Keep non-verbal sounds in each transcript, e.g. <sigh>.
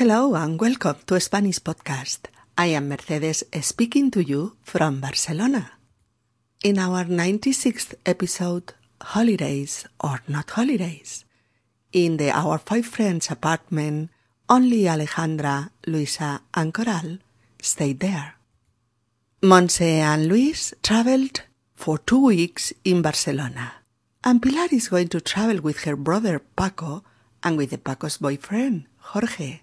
Hello and welcome to Spanish Podcast. I am Mercedes speaking to you from Barcelona. In our 96th episode, Holidays or Not Holidays, in the Our Five Friends apartment, only Alejandra, Luisa, and Coral stayed there. Monse and Luis traveled for two weeks in Barcelona, and Pilar is going to travel with her brother Paco and with the Paco's boyfriend, Jorge.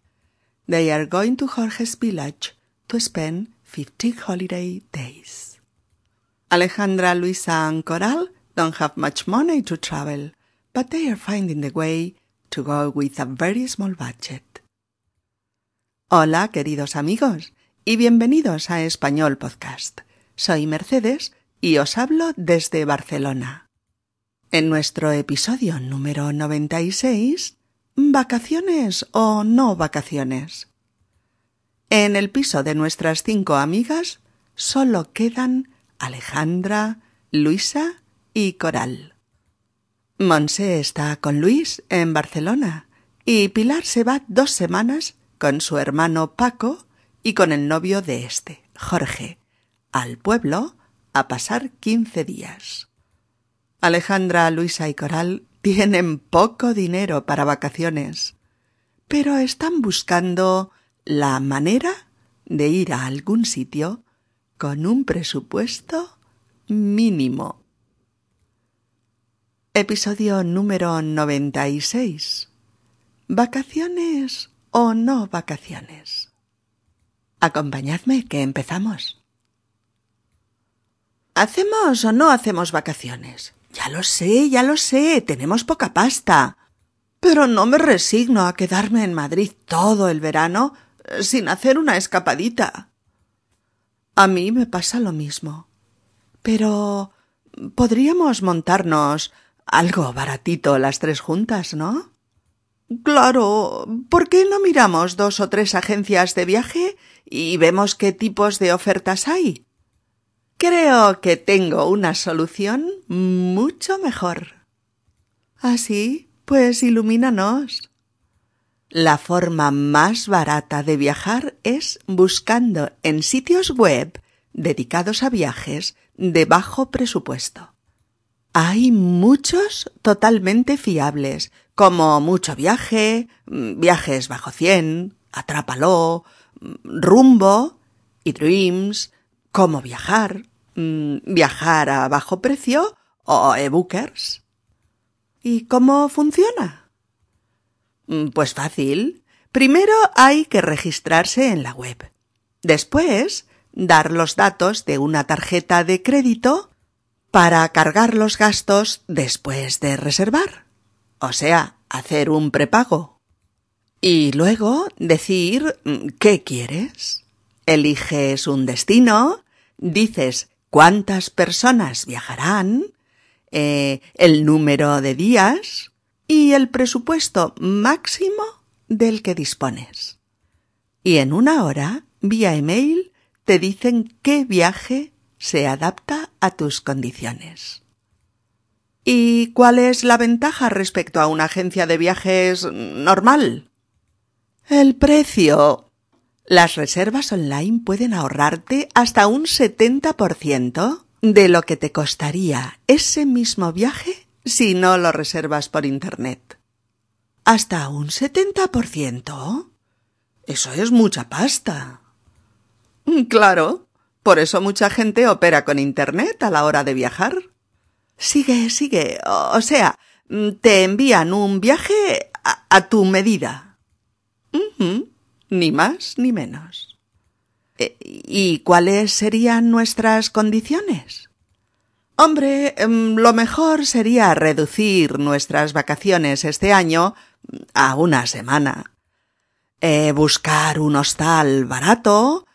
They are going to Jorge's village to spend 50 holiday days. Alejandra, Luisa, and Coral don't have much money to travel, but they are finding the way to go with a very small budget. Hola, queridos amigos, y bienvenidos a Español Podcast. Soy Mercedes y os hablo desde Barcelona. En nuestro episodio número 96 ¿Vacaciones o no vacaciones? En el piso de nuestras cinco amigas solo quedan Alejandra, Luisa y Coral. Monse está con Luis en Barcelona y Pilar se va dos semanas con su hermano Paco y con el novio de este, Jorge, al pueblo a pasar quince días. Alejandra, Luisa y Coral tienen poco dinero para vacaciones, pero están buscando la manera de ir a algún sitio con un presupuesto mínimo. Episodio número 96. ¿Vacaciones o no vacaciones? Acompañadme que empezamos. ¿Hacemos o no hacemos vacaciones? Ya lo sé, ya lo sé, tenemos poca pasta. Pero no me resigno a quedarme en Madrid todo el verano eh, sin hacer una escapadita. A mí me pasa lo mismo. Pero podríamos montarnos algo baratito las tres juntas, ¿no? Claro. ¿Por qué no miramos dos o tres agencias de viaje y vemos qué tipos de ofertas hay? Creo que tengo una solución mucho mejor. Así, pues ilumínanos. La forma más barata de viajar es buscando en sitios web dedicados a viajes de bajo presupuesto. Hay muchos totalmente fiables, como Mucho Viaje, Viajes Bajo Cien, Atrápalo, Rumbo y Dreams, Cómo Viajar, Viajar a Bajo Precio o eBookers. ¿Y cómo funciona? Pues fácil. Primero hay que registrarse en la web. Después, dar los datos de una tarjeta de crédito para cargar los gastos después de reservar. O sea, hacer un prepago. Y luego decir qué quieres. Eliges un destino, dices cuántas personas viajarán, eh, el número de días y el presupuesto máximo del que dispones. Y en una hora, vía email, te dicen qué viaje se adapta a tus condiciones. ¿Y cuál es la ventaja respecto a una agencia de viajes normal? El precio. Las reservas online pueden ahorrarte hasta un 70% de lo que te costaría ese mismo viaje si no lo reservas por Internet. ¿Hasta un 70%? Eso es mucha pasta. Claro, por eso mucha gente opera con Internet a la hora de viajar. Sigue, sigue. O sea, te envían un viaje a, tu medida. Ni más ni menos. E, ¿Y cuáles serían nuestras condiciones? Hombre, em, lo mejor sería reducir nuestras vacaciones este año a una semana. Eh, buscar un hostal barato,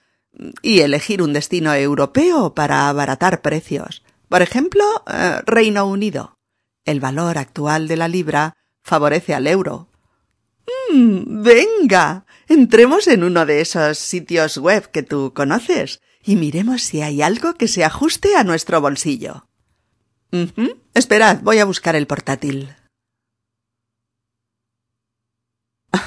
y elegir un destino europeo para abaratar precios. Por ejemplo, eh, Reino Unido. El valor actual de la libra favorece al euro. Mm, venga, entremos en uno de esos sitios web que tú conoces y miremos si hay algo que se ajuste a nuestro bolsillo. Esperad, voy a buscar el portátil. <laughs>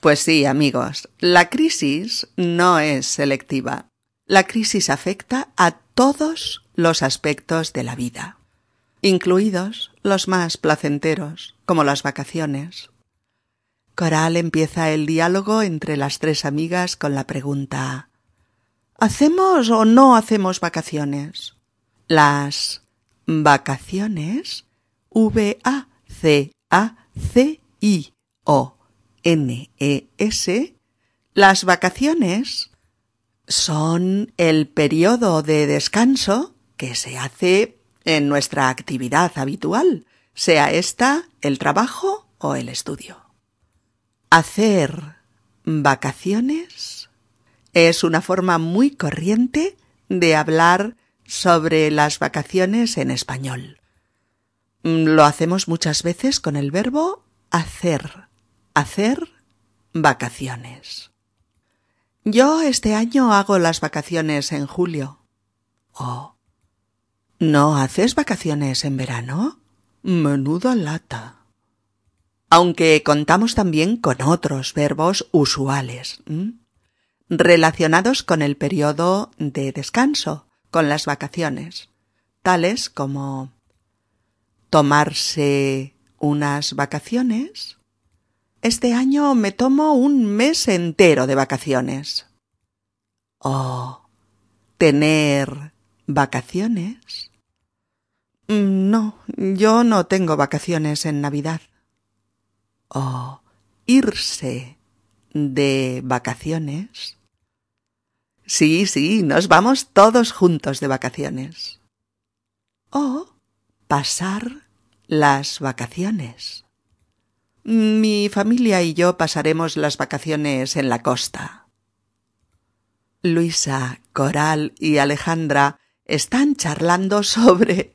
Pues sí, amigos, la crisis no es selectiva. La crisis afecta a todos los aspectos de la vida, incluidos los más placenteros, como las vacaciones. Coral empieza el diálogo entre las tres amigas con la pregunta ¿Hacemos o no hacemos vacaciones? Las vacaciones V-A-C-A-C-I-O-N-E-S las vacaciones son el periodo de descanso que se hace en nuestra actividad habitual, sea esta el trabajo o el estudio. Hacer vacaciones es una forma muy corriente de hablar sobre las vacaciones en español. Lo hacemos muchas veces con el verbo hacer, hacer vacaciones. Yo este año hago las vacaciones en julio. Oh. ¿No haces vacaciones en verano? Menuda lata. Aunque contamos también con otros verbos usuales, relacionados con el periodo de descanso, con las vacaciones, tales como tomarse unas vacaciones, este año me tomo un mes entero de vacaciones. Oh, tener vacaciones. Mm, no, yo no tengo vacaciones en Navidad. Oh, irse de vacaciones. Sí, sí, nos vamos todos juntos de vacaciones. O pasar las vacaciones. Mi familia y yo pasaremos las vacaciones en la costa. Luisa, Coral y Alejandra están charlando sobre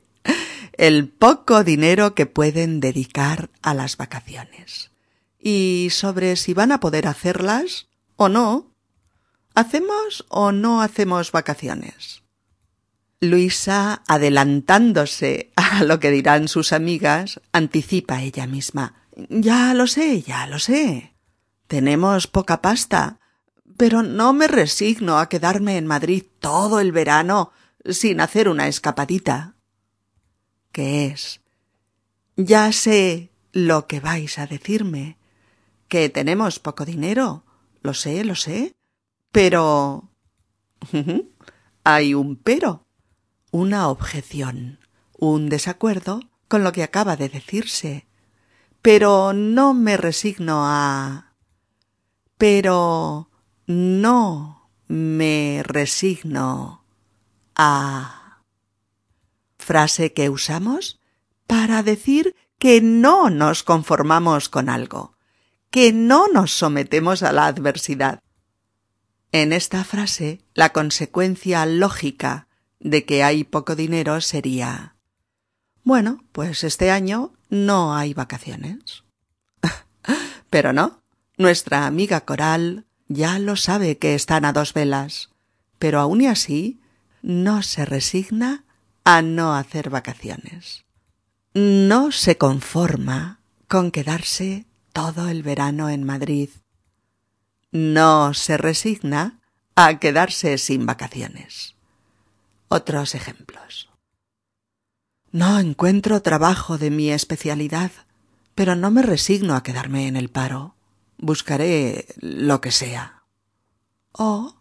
el poco dinero que pueden dedicar a las vacaciones y sobre si van a poder hacerlas o no. ¿Hacemos o no hacemos vacaciones? Luisa, adelantándose <laughs> a lo que dirán sus amigas, anticipa ella misma. Ya lo sé, ya lo sé. Tenemos poca pasta, pero no me resigno a quedarme en Madrid todo el verano sin hacer una escapadita. ¿Qué es? Ya sé lo que vais a decirme, que tenemos poco dinero. Lo sé, lo sé. Pero. hay un pero, una objeción, un desacuerdo con lo que acaba de decirse pero no me resigno a... pero no me resigno a... frase que usamos para decir que no nos conformamos con algo, que no nos sometemos a la adversidad. En esta frase, la consecuencia lógica de que hay poco dinero sería bueno, pues este año no hay vacaciones. <laughs> Pero no, nuestra amiga Coral ya lo sabe que están a dos velas, pero aun y así no se resigna a no hacer vacaciones. No se conforma con quedarse todo el verano en Madrid. No se resigna a quedarse sin vacaciones. Otros ejemplos. No encuentro trabajo de mi especialidad, pero no me resigno a quedarme en el paro. Buscaré lo que sea. Oh.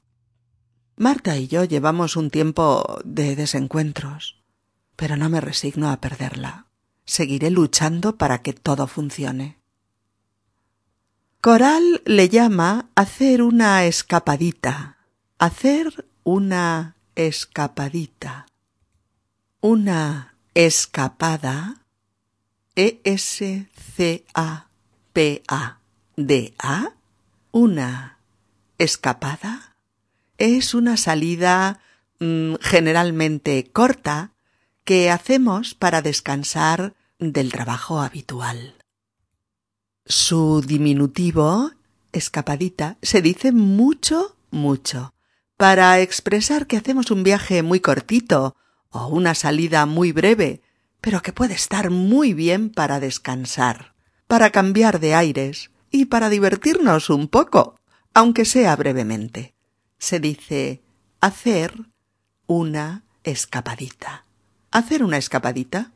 Marta y yo llevamos un tiempo de desencuentros, pero no me resigno a perderla. Seguiré luchando para que todo funcione. Coral le llama hacer una escapadita. Hacer una escapadita. Una escapada, E-S-C-A-P-A-D-A, una escapada es una salida mm, generalmente corta que hacemos para descansar del trabajo habitual. Su diminutivo, escapadita, se dice mucho, mucho, para expresar que hacemos un viaje muy cortito o una salida muy breve, pero que puede estar muy bien para descansar, para cambiar de aires y para divertirnos un poco, aunque sea brevemente. Se dice hacer una escapadita. ¿Hacer una escapadita?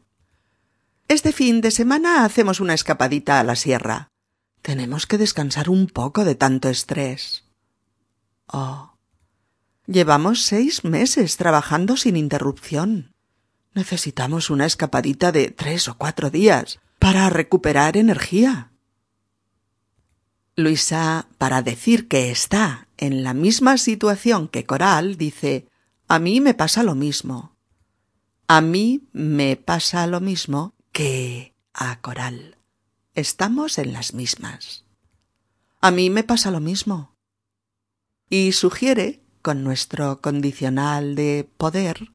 Este fin de semana hacemos una escapadita a la sierra. Tenemos que descansar un poco de tanto estrés. Oh. Llevamos seis meses trabajando sin interrupción. Necesitamos una escapadita de tres o cuatro días para recuperar energía. Luisa, para decir que está en la misma situación que Coral, dice A mí me pasa lo mismo. A mí me pasa lo mismo que a Coral. Estamos en las mismas. A mí me pasa lo mismo. Y sugiere, con nuestro condicional de poder,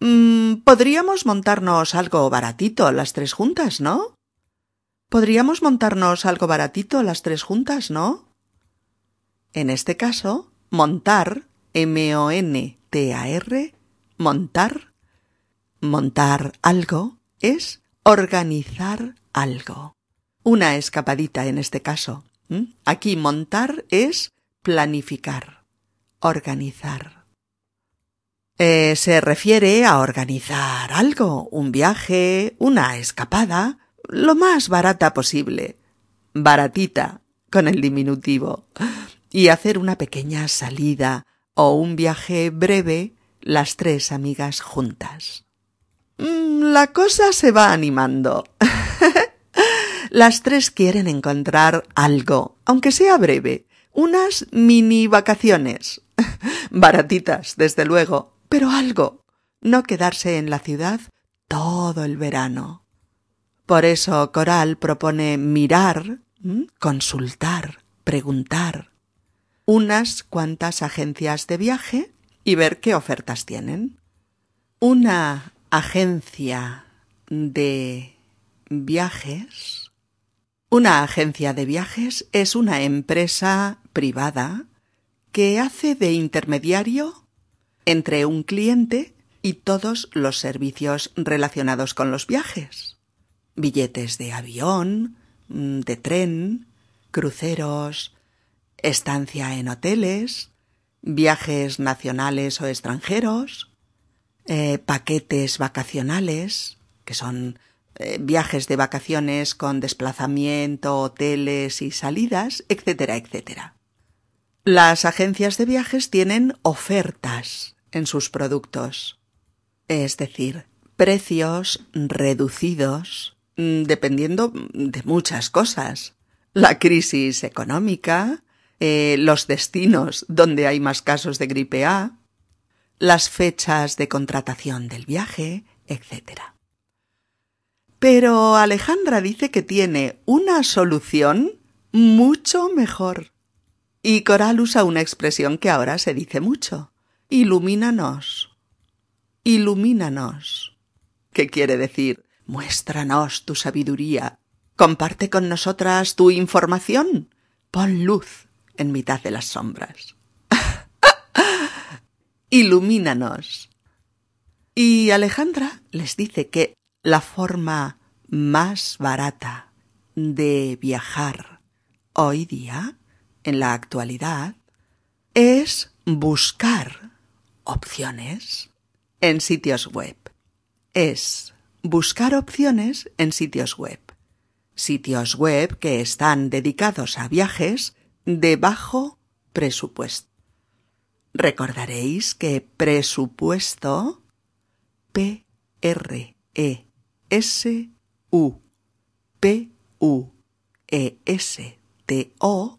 mm, podríamos montarnos algo baratito las tres juntas, ¿no? Podríamos montarnos algo baratito las tres juntas, ¿no? En este caso, montar, M-O-N-T-A-R, montar, montar algo es organizar algo. Una escapadita en este caso. Aquí montar es planificar, organizar. Eh, se refiere a organizar algo, un viaje, una escapada, lo más barata posible. Baratita, con el diminutivo. Y hacer una pequeña salida o un viaje breve las tres amigas juntas. Mm, la cosa se va animando. <laughs> Las tres quieren encontrar algo, aunque sea breve, unas mini vacaciones. <laughs> Baratitas, desde luego, pero algo. No quedarse en la ciudad todo el verano. Por eso Coral propone mirar, consultar, preguntar unas cuantas agencias de viaje y ver qué ofertas tienen. Una agencia de viajes. Una agencia de viajes es una empresa privada que hace de intermediario entre un cliente y todos los servicios relacionados con los viajes. Billetes de avión, mm, de tren, cruceros, estancia en hoteles, viajes nacionales o extranjeros, eh, paquetes vacacionales, que son eh, viajes de vacaciones con desplazamiento, hoteles y salidas, etcétera, etcétera. Las agencias de viajes tienen ofertas en sus productos, es decir, precios reducidos dependiendo de muchas cosas. La crisis económica, eh, los destinos donde hay más casos de gripe A, las fechas de contratación del viaje, etc. Pero Alejandra dice que tiene una solución mucho mejor. Y Coral usa una expresión que ahora se dice mucho. Ilumínanos. Ilumínanos. ¿Qué quiere decir? Muéstranos tu sabiduría. Comparte con nosotras tu información. Pon luz en mitad de las sombras <laughs> ilumínanos. Y Alejandra les dice que la forma más barata de viajar hoy día, en la actualidad, es buscar opciones en sitios web. Es buscar opciones en sitios web. Sitios web que están dedicados a viajes de bajo presupuesto. Recordaréis que presupuesto P R E S U P U E S T O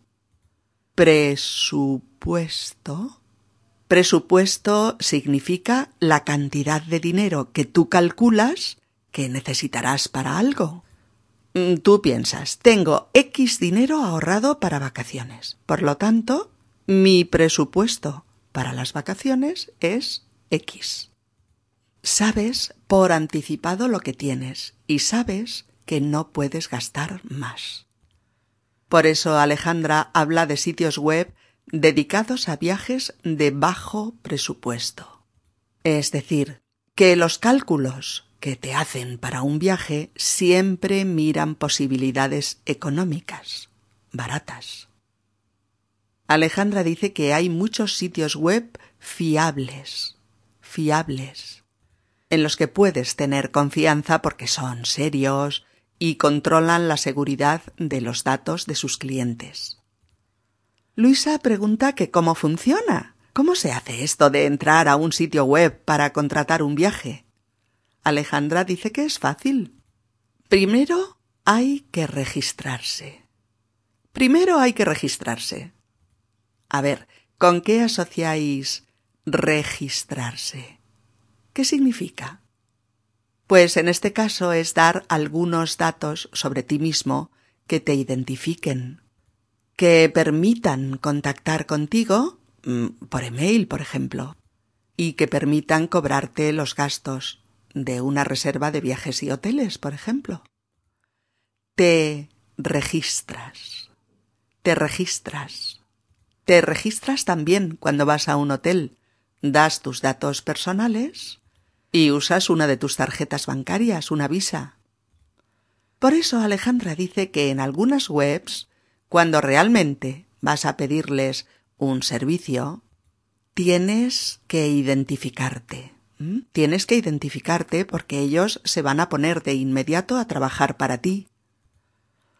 presupuesto Presupuesto significa la cantidad de dinero que tú calculas que necesitarás para algo. Mm, tú piensas, tengo X dinero ahorrado para vacaciones. Por lo tanto, mi presupuesto para las vacaciones es X. Sabes por anticipado lo que tienes y sabes que no puedes gastar más. Por eso Alejandra habla de sitios web dedicados a viajes de bajo presupuesto. Es decir, que los cálculos que te hacen para un viaje siempre miran posibilidades económicas. baratas. Alejandra dice que hay muchos sitios web fiables, fiables, en los que puedes tener confianza porque son serios y controlan la seguridad de los datos de sus clientes. Luisa pregunta que cómo funciona. ¿Cómo se hace esto de entrar a un sitio web para contratar un viaje? Alejandra dice que es fácil. Primero hay que registrarse. Primero hay que registrarse. A ver, ¿con qué asociáis registrarse? ¿Qué significa? Pues en este caso es dar algunos datos sobre ti mismo que te identifiquen, que permitan contactar contigo, mm, por email, por ejemplo, y que permitan cobrarte los gastos de una reserva de viajes y hoteles, por ejemplo. Te registras. Te registras. Te registras también cuando vas a un hotel. Das tus datos personales y usas una de tus tarjetas bancarias, una visa. Por eso Alejandra dice que en algunas webs cuando realmente vas a pedirles un servicio, tienes que identificarte. Tienes que identificarte porque ellos se van a poner de inmediato a trabajar para ti.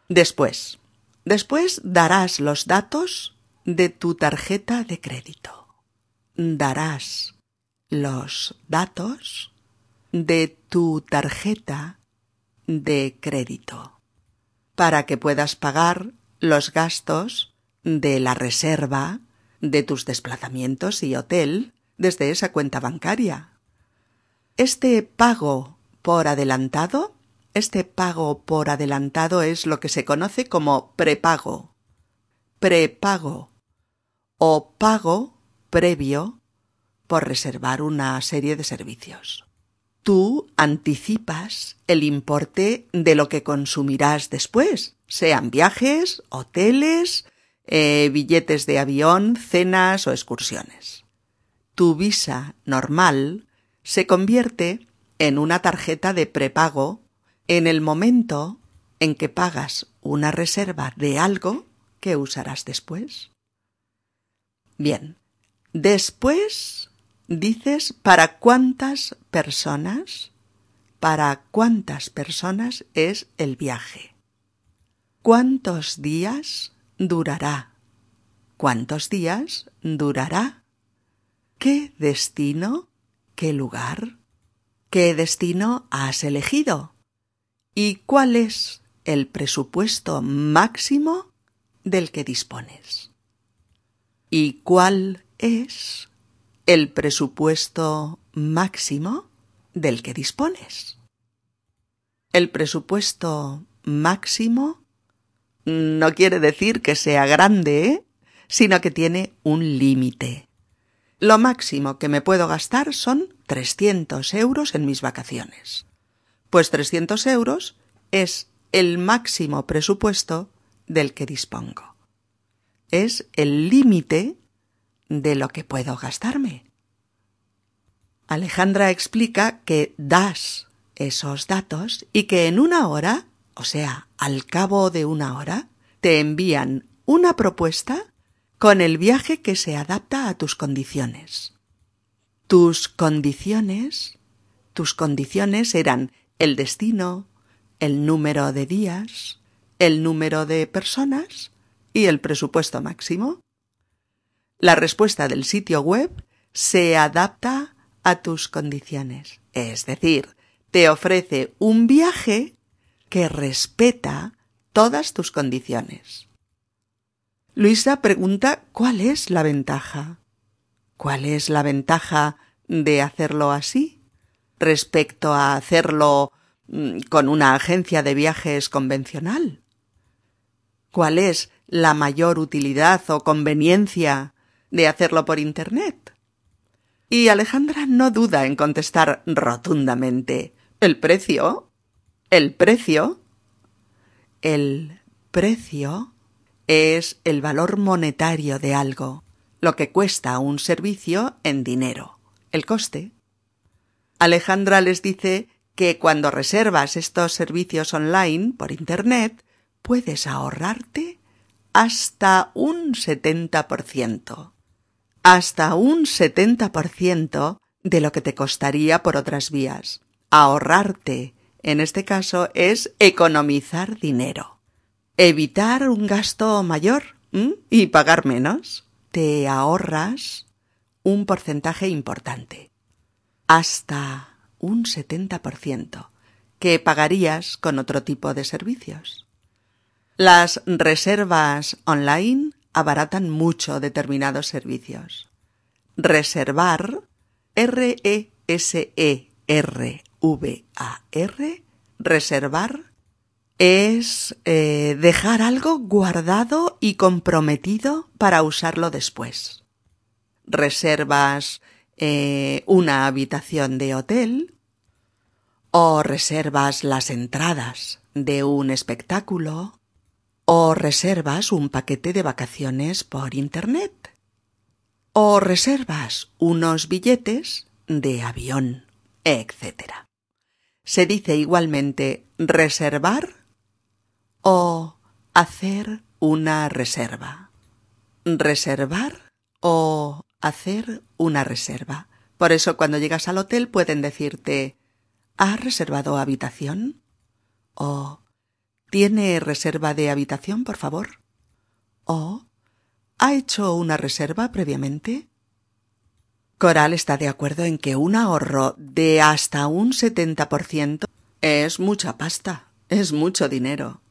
Después, después darás los datos de tu tarjeta de crédito. Darás los datos de tu tarjeta de crédito para que puedas pagar los gastos de la reserva de tus desplazamientos y hotel desde esa cuenta bancaria. Este pago por adelantado, este pago por adelantado es lo que se conoce como prepago, prepago o pago previo por reservar una serie de servicios. Tú anticipas el importe de lo que consumirás después, sean viajes, hoteles, eh, billetes de avión, cenas o excursiones. Tu visa normal se convierte en una tarjeta de prepago en el momento en que pagas una reserva de algo que usarás después. Bien, después dices para cuántas personas, para cuántas personas es el viaje. ¿Cuántos días durará? ¿Cuántos días durará? ¿Qué destino? ¿Qué lugar? ¿Qué destino has elegido? ¿Y cuál es el presupuesto máximo del que dispones? ¿Y cuál es el presupuesto máximo del que dispones? El presupuesto máximo no quiere decir que sea grande, sino que tiene un límite. Lo máximo que me puedo gastar son 300 euros en mis vacaciones. Pues 300 euros es el máximo presupuesto del que dispongo. Es el límite de lo que puedo gastarme. Alejandra explica que das esos datos y que en una hora o sea, al cabo de una hora, te envían una propuesta con el viaje que se adapta a tus condiciones. Tus condiciones, tus condiciones eran el destino, el número de días, el número de personas y el presupuesto máximo. La respuesta del sitio web se adapta a tus condiciones, es decir, te ofrece un viaje que respeta todas tus condiciones. Luisa pregunta cuál es la ventaja. ¿Cuál es la ventaja de hacerlo así respecto a hacerlo mm, con una agencia de viajes convencional? ¿Cuál es la mayor utilidad o conveniencia de hacerlo por Internet? Y Alejandra no duda en contestar rotundamente ¿El precio? El precio, el precio es el valor monetario de algo, lo que cuesta un servicio en dinero, el coste. Alejandra les dice que cuando reservas estos servicios online por Internet puedes ahorrarte hasta un 70%. Hasta un 70% de lo que te costaría por otras vías. Ahorrarte, en este caso, es economizar dinero. Evitar un gasto mayor y pagar menos. Te ahorras un porcentaje importante. Hasta un 70% que pagarías con otro tipo de servicios. Las reservas online abaratan mucho determinados servicios. Reservar, R-E-S-E-R-V-A-R, reservar es eh, dejar algo guardado y comprometido para usarlo después. Reservas eh, una habitación de hotel o reservas las entradas de un espectáculo o reservas un paquete de vacaciones por Internet o reservas unos billetes de avión, etc. Se dice igualmente reservar o hacer una reserva. Reservar o hacer una reserva. Por eso cuando llegas al hotel pueden decirte ¿Ha reservado habitación? ¿O ¿Tiene reserva de habitación, por favor? ¿O ¿Ha hecho una reserva previamente? Coral está de acuerdo en que un ahorro de hasta un 70% es mucha pasta, es mucho dinero.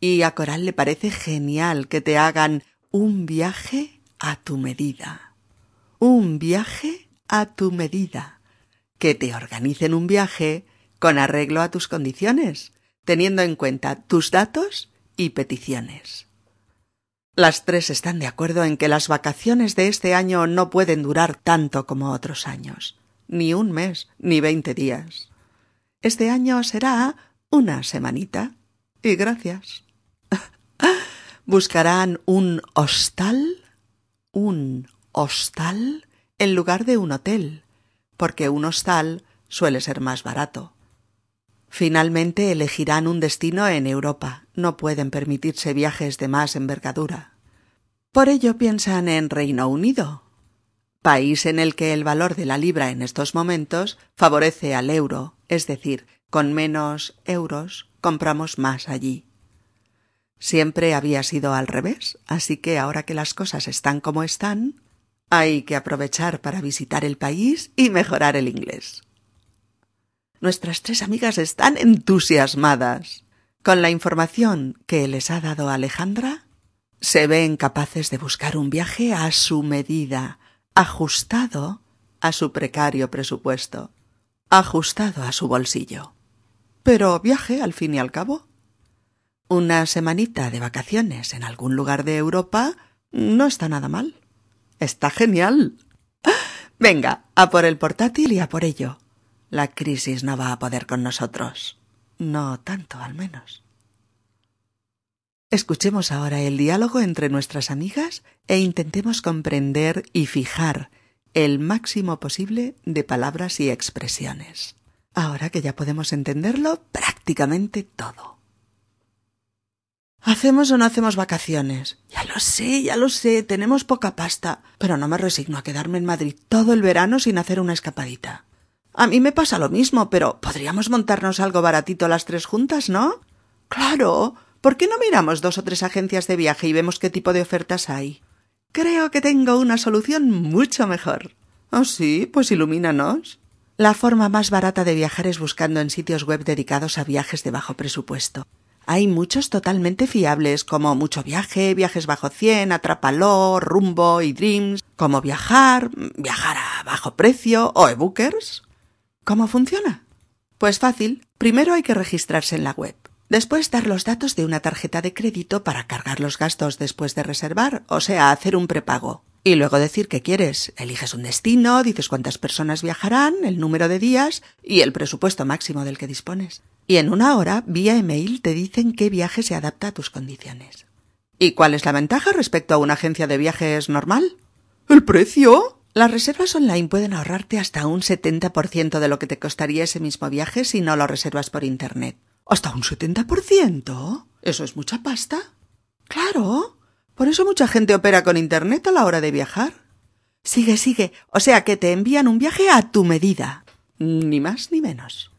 Y a Coral le parece genial que te hagan un viaje a tu medida. Un viaje a tu medida que te organicen un viaje con arreglo a tus condiciones, teniendo en cuenta tus datos y peticiones. Las tres están de acuerdo en que las vacaciones de este año no pueden durar tanto como otros años, ni un mes, ni veinte días. Este año será una semanita. Y gracias. <laughs> Buscarán un hostal, un hostal, en lugar de un hotel, porque un hostal suele ser más barato. Finalmente elegirán un destino en Europa. No pueden permitirse viajes de más envergadura. Por ello piensan en Reino Unido, país en el que el valor de la libra en estos momentos favorece al euro, es decir, con menos euros compramos más allí. Siempre había sido al revés, así que ahora que las cosas están como están, hay que aprovechar para visitar el país y mejorar el inglés. Nuestras tres amigas están entusiasmadas. Con la información que les ha dado Alejandra, se ven capaces de buscar un viaje a su medida, ajustado a su precario presupuesto, ajustado a su bolsillo. Pero viaje al fin y al cabo. Una semanita de vacaciones en algún lugar de Europa no está nada mal. Está genial. Venga, a por el portátil y a por ello. La crisis no va a poder con nosotros. No tanto, al menos. Escuchemos ahora el diálogo entre nuestras amigas e intentemos comprender y fijar el máximo posible de palabras y expresiones. Ahora que ya podemos entenderlo prácticamente todo. ¿Hacemos o no hacemos vacaciones? Ya lo sé, ya lo sé, tenemos poca pasta, pero no me resigno a quedarme en Madrid todo el verano sin hacer una escapadita. A mí me pasa lo mismo, pero podríamos montarnos algo baratito las tres juntas, ¿no? Claro. ¿Por qué no miramos dos o tres agencias de viaje y vemos qué tipo de ofertas hay? Creo que tengo una solución mucho mejor. ¿Oh, sí? Pues ilumínanos. La forma más barata de viajar es buscando en sitios web dedicados a viajes de bajo presupuesto. Hay muchos totalmente fiables, como Mucho Viaje, Viajes Bajo Cien, Atrapaló, Rumbo y Dreams, como Viajar, Viajar a bajo precio o ebookers. ¿Cómo funciona? Pues fácil. Primero hay que registrarse en la web. Después dar los datos de una tarjeta de crédito para cargar los gastos después de reservar, o sea, hacer un prepago. Y luego decir qué quieres. Eliges un destino, dices cuántas personas viajarán, el número de días y el presupuesto máximo del que dispones y en una hora, vía email, te dicen qué viaje se adapta a tus condiciones. ¿Y cuál es la ventaja respecto a una agencia de viajes normal? ¿El precio? Las reservas online pueden ahorrarte hasta un 70% de lo que te costaría ese mismo viaje si no lo reservas por Internet. ¿Hasta un 70%? ¿Eso es mucha pasta? Claro. Por eso mucha gente opera con Internet a la hora de viajar. Sigue, sigue. O sea que te envían un viaje a tu medida. Ni más ni menos.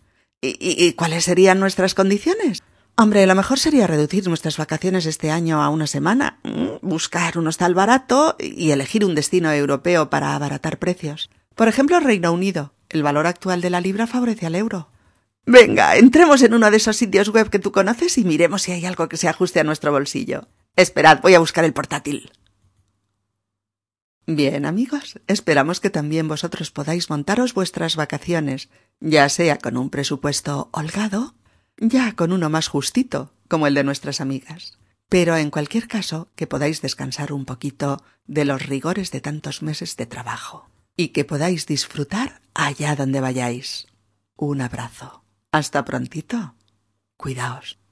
¿Y, cuáles serían nuestras condiciones? Hombre, lo mejor sería reducir nuestras vacaciones este año a una semana, mm, buscar un hostal barato y elegir un destino europeo para abaratar precios. Por ejemplo, Reino Unido. El valor actual de la libra favorece al euro. Venga, entremos en uno de esos sitios web que tú conoces y miremos si hay algo que se ajuste a nuestro bolsillo. Esperad, voy a buscar el portátil. Bien, amigos, esperamos que también vosotros podáis montaros vuestras vacaciones, ya sea con un presupuesto holgado, ya con uno más justito, como el de nuestras amigas. Pero en cualquier caso, que podáis descansar un poquito de los rigores de tantos meses de trabajo y que podáis disfrutar allá donde vayáis. Un abrazo. Hasta prontito. Cuidaos.